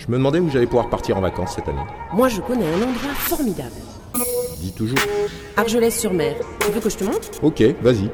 Je me demandais où j'allais pouvoir partir en vacances cette année. Moi, je connais un endroit formidable. Dis toujours. Argelès-sur-Mer. Tu veux que je te montre? Ok, vas-y.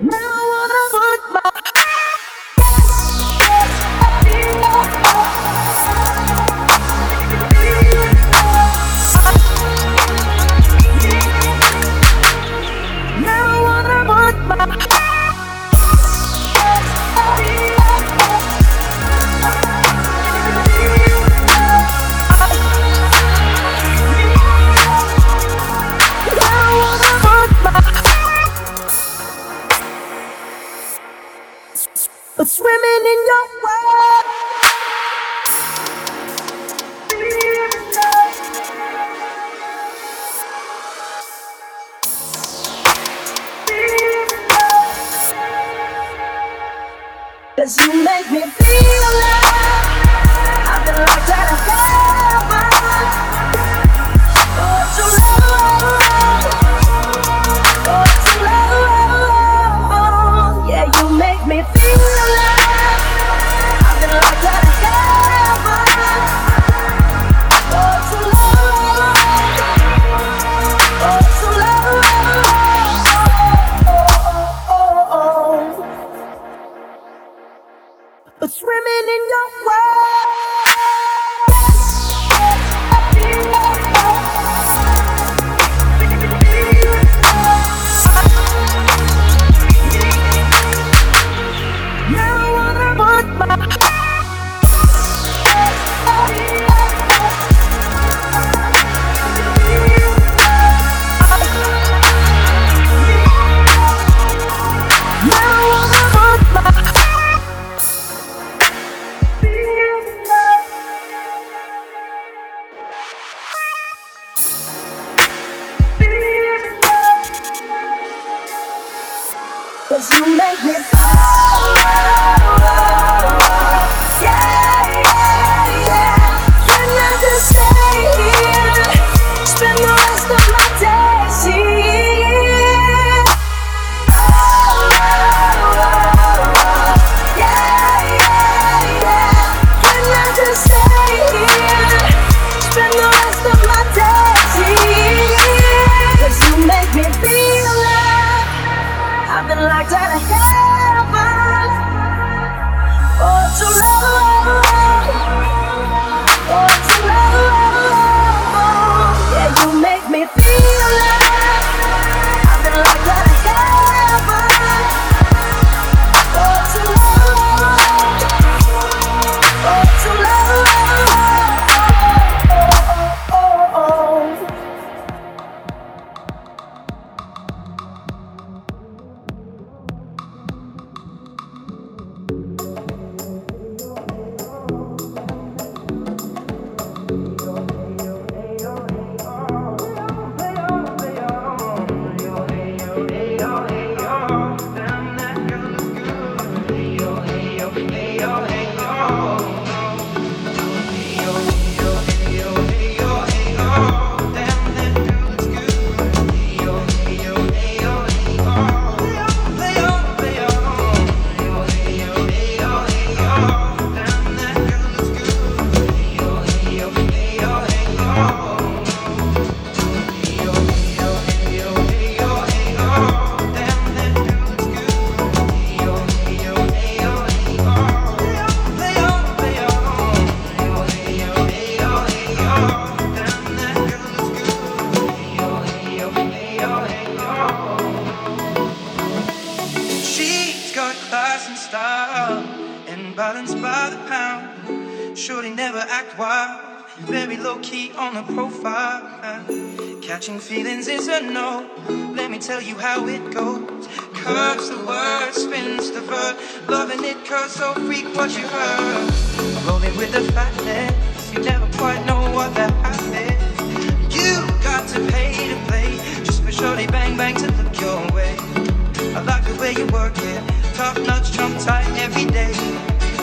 way you work it. Tough nuts, trump tight every day.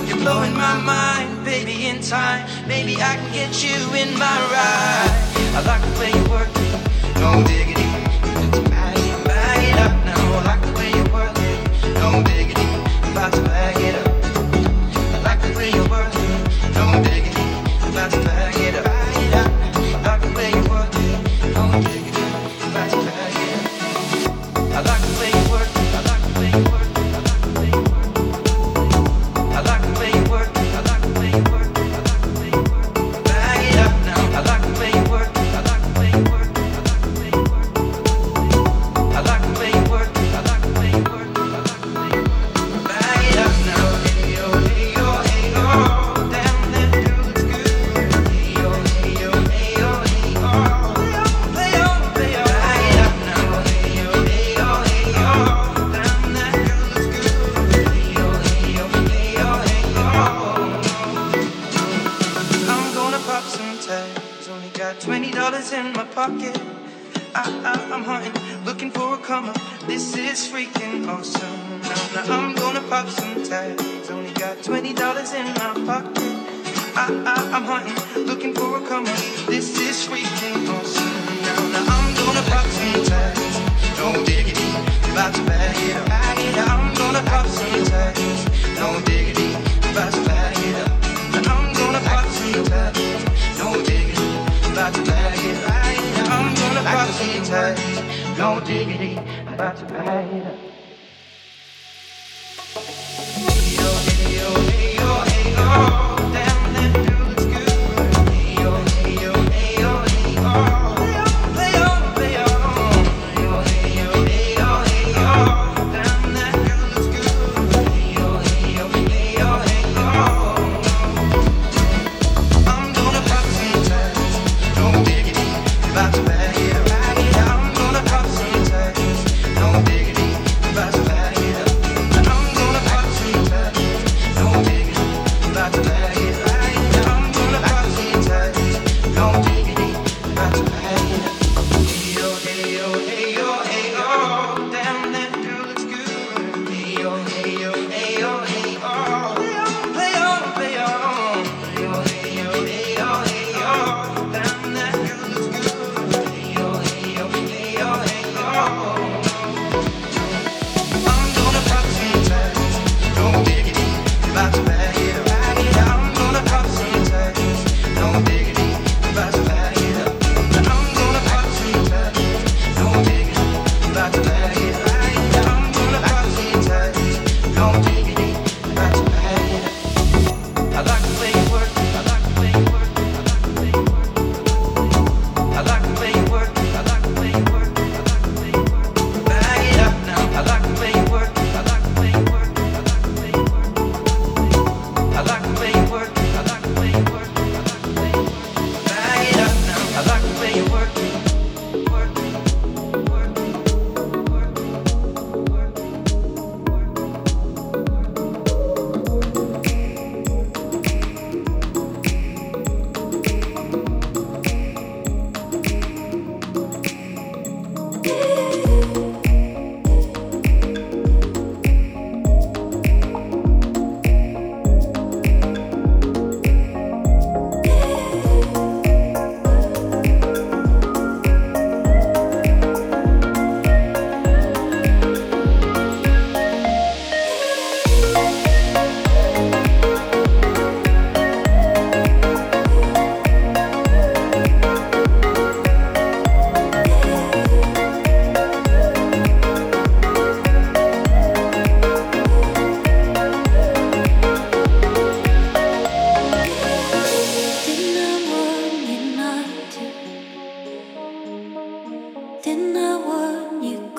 You're blowing my mind, baby, in time. Maybe I can get you in my ride. I like the way you work it. No diggity. it's bag it, bag it up now. I like the way you work it. No diggity. About to Didn't I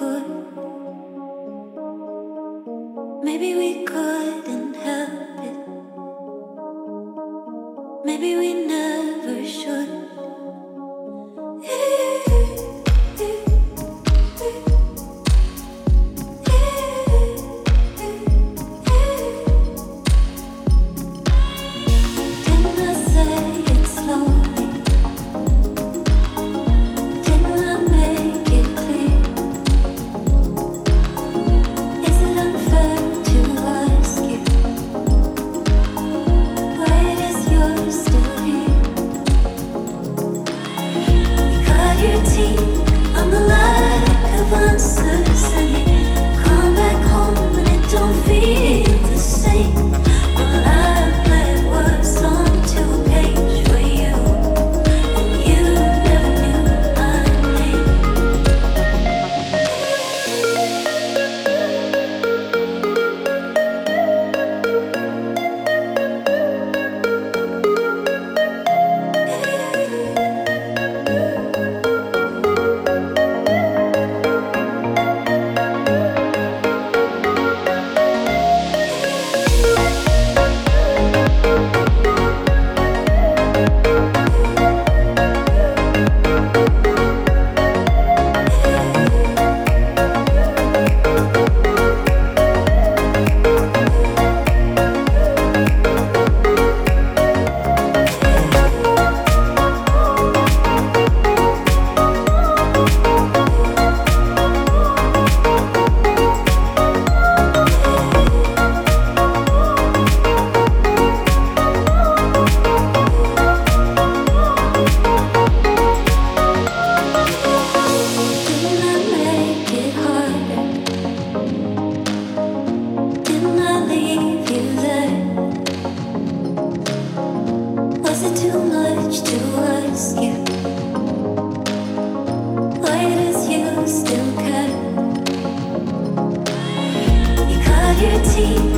variety.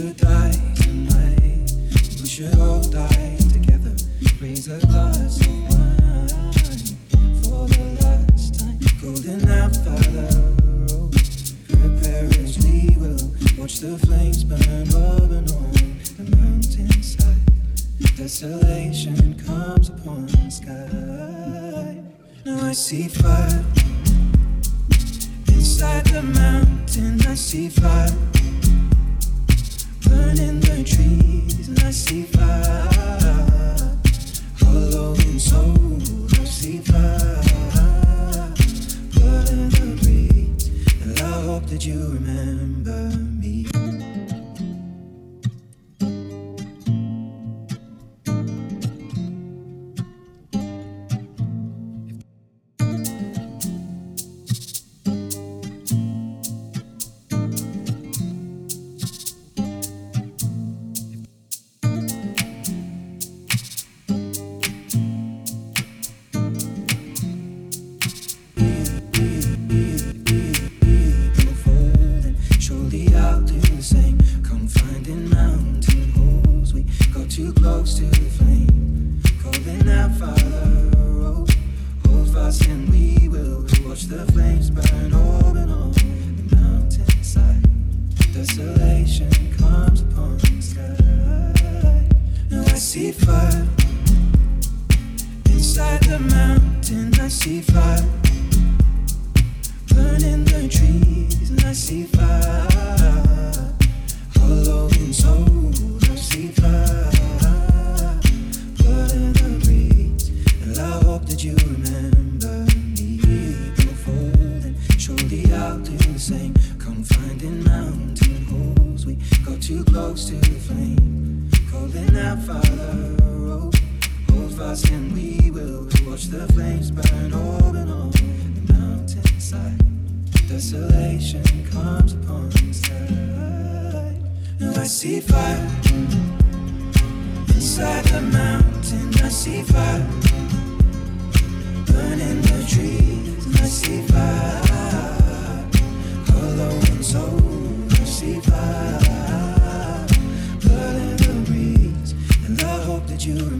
should die tonight. We should all die together. Raise a glass of wine for the last time. Golden out by the road. Prepare as we will. Watch the flames burn up and on the mountainside. Desolation comes upon the sky. Now I see. side the mountain, I see fire. Burning the trees, I see fire. Color and soul, I see fire. Blood in the breeze, and I hope that you remember.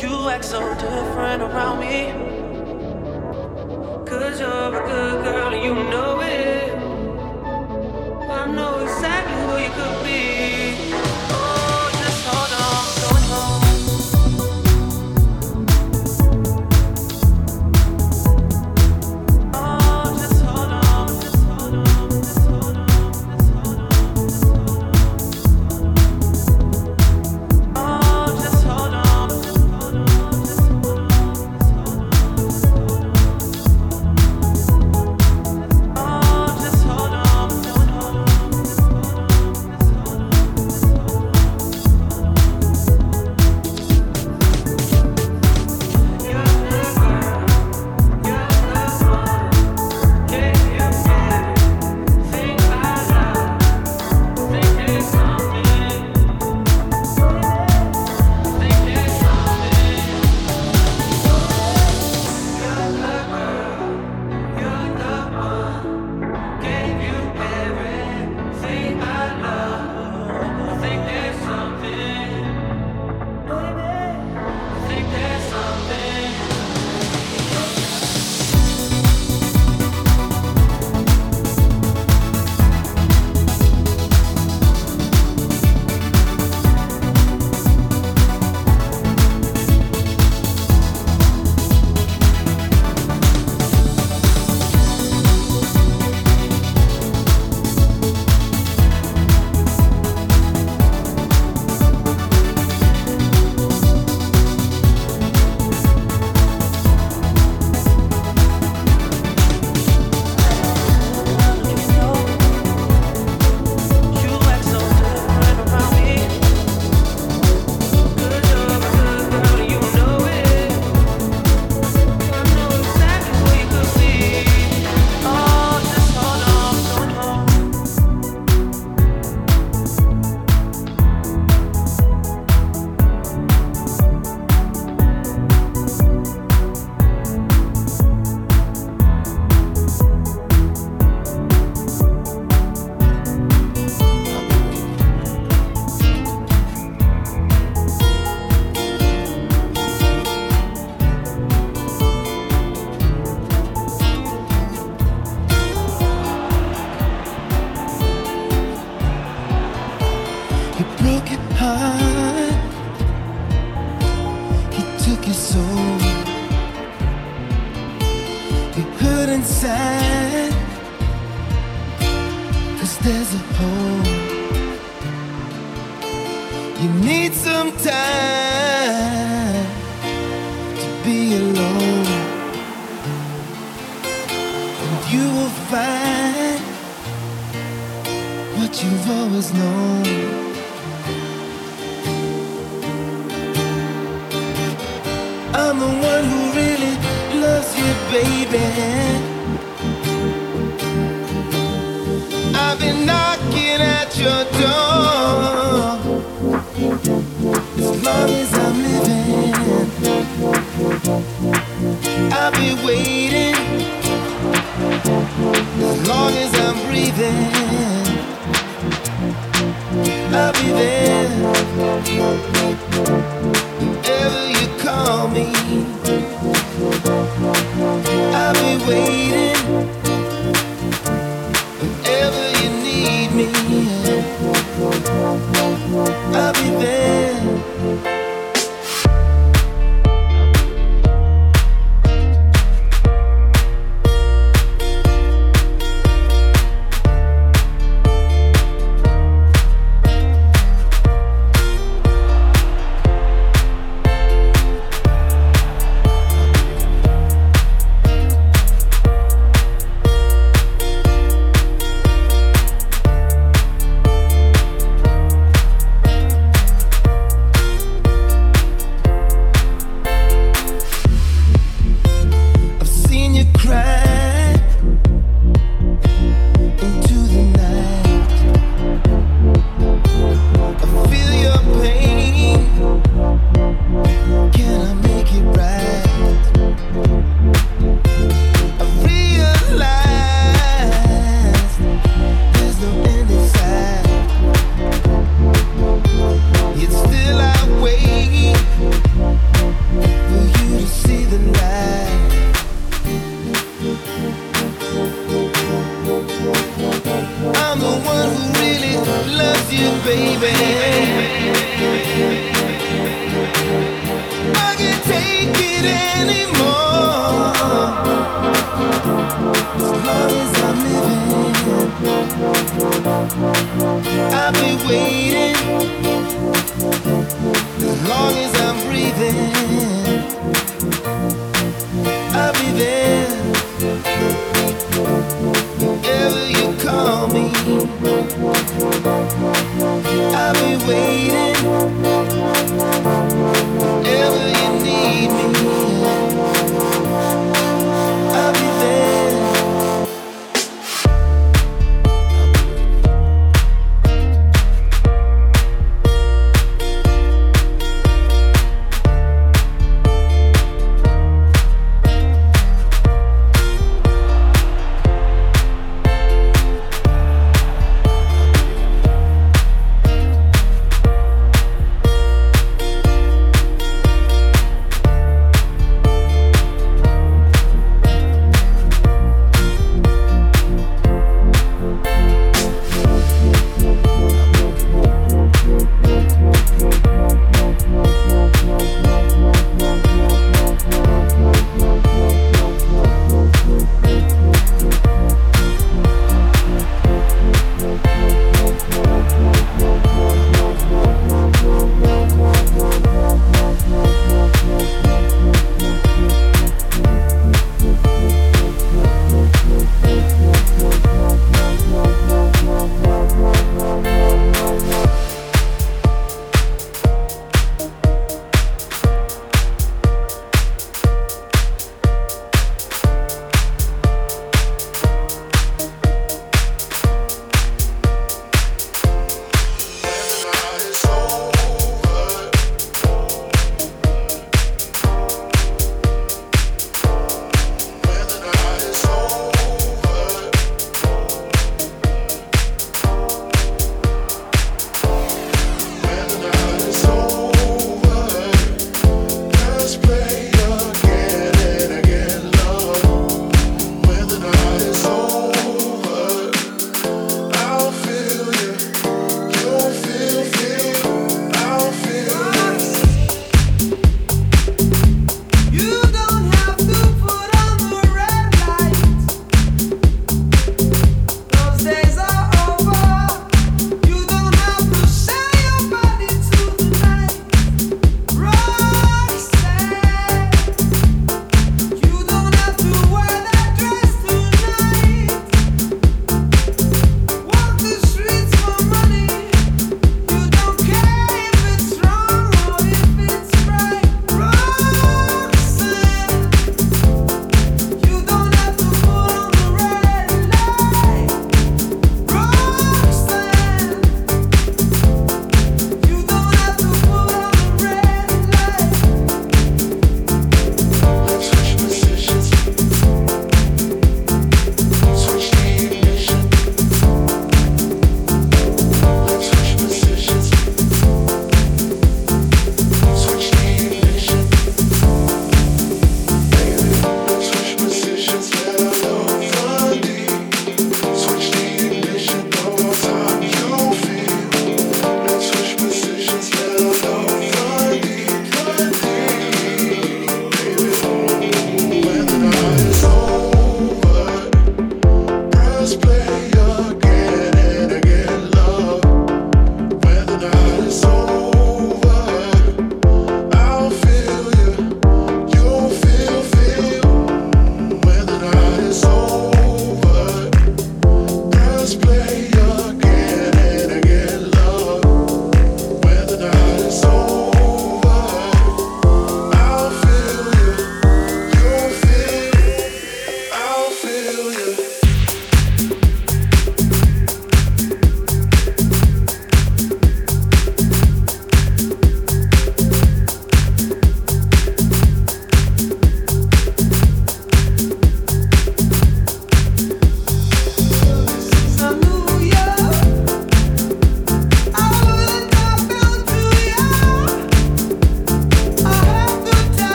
You act so different around me. Cause you're a good girl and you know it.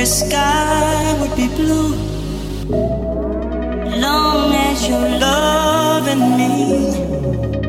every sky would be blue. Long as you're loving me.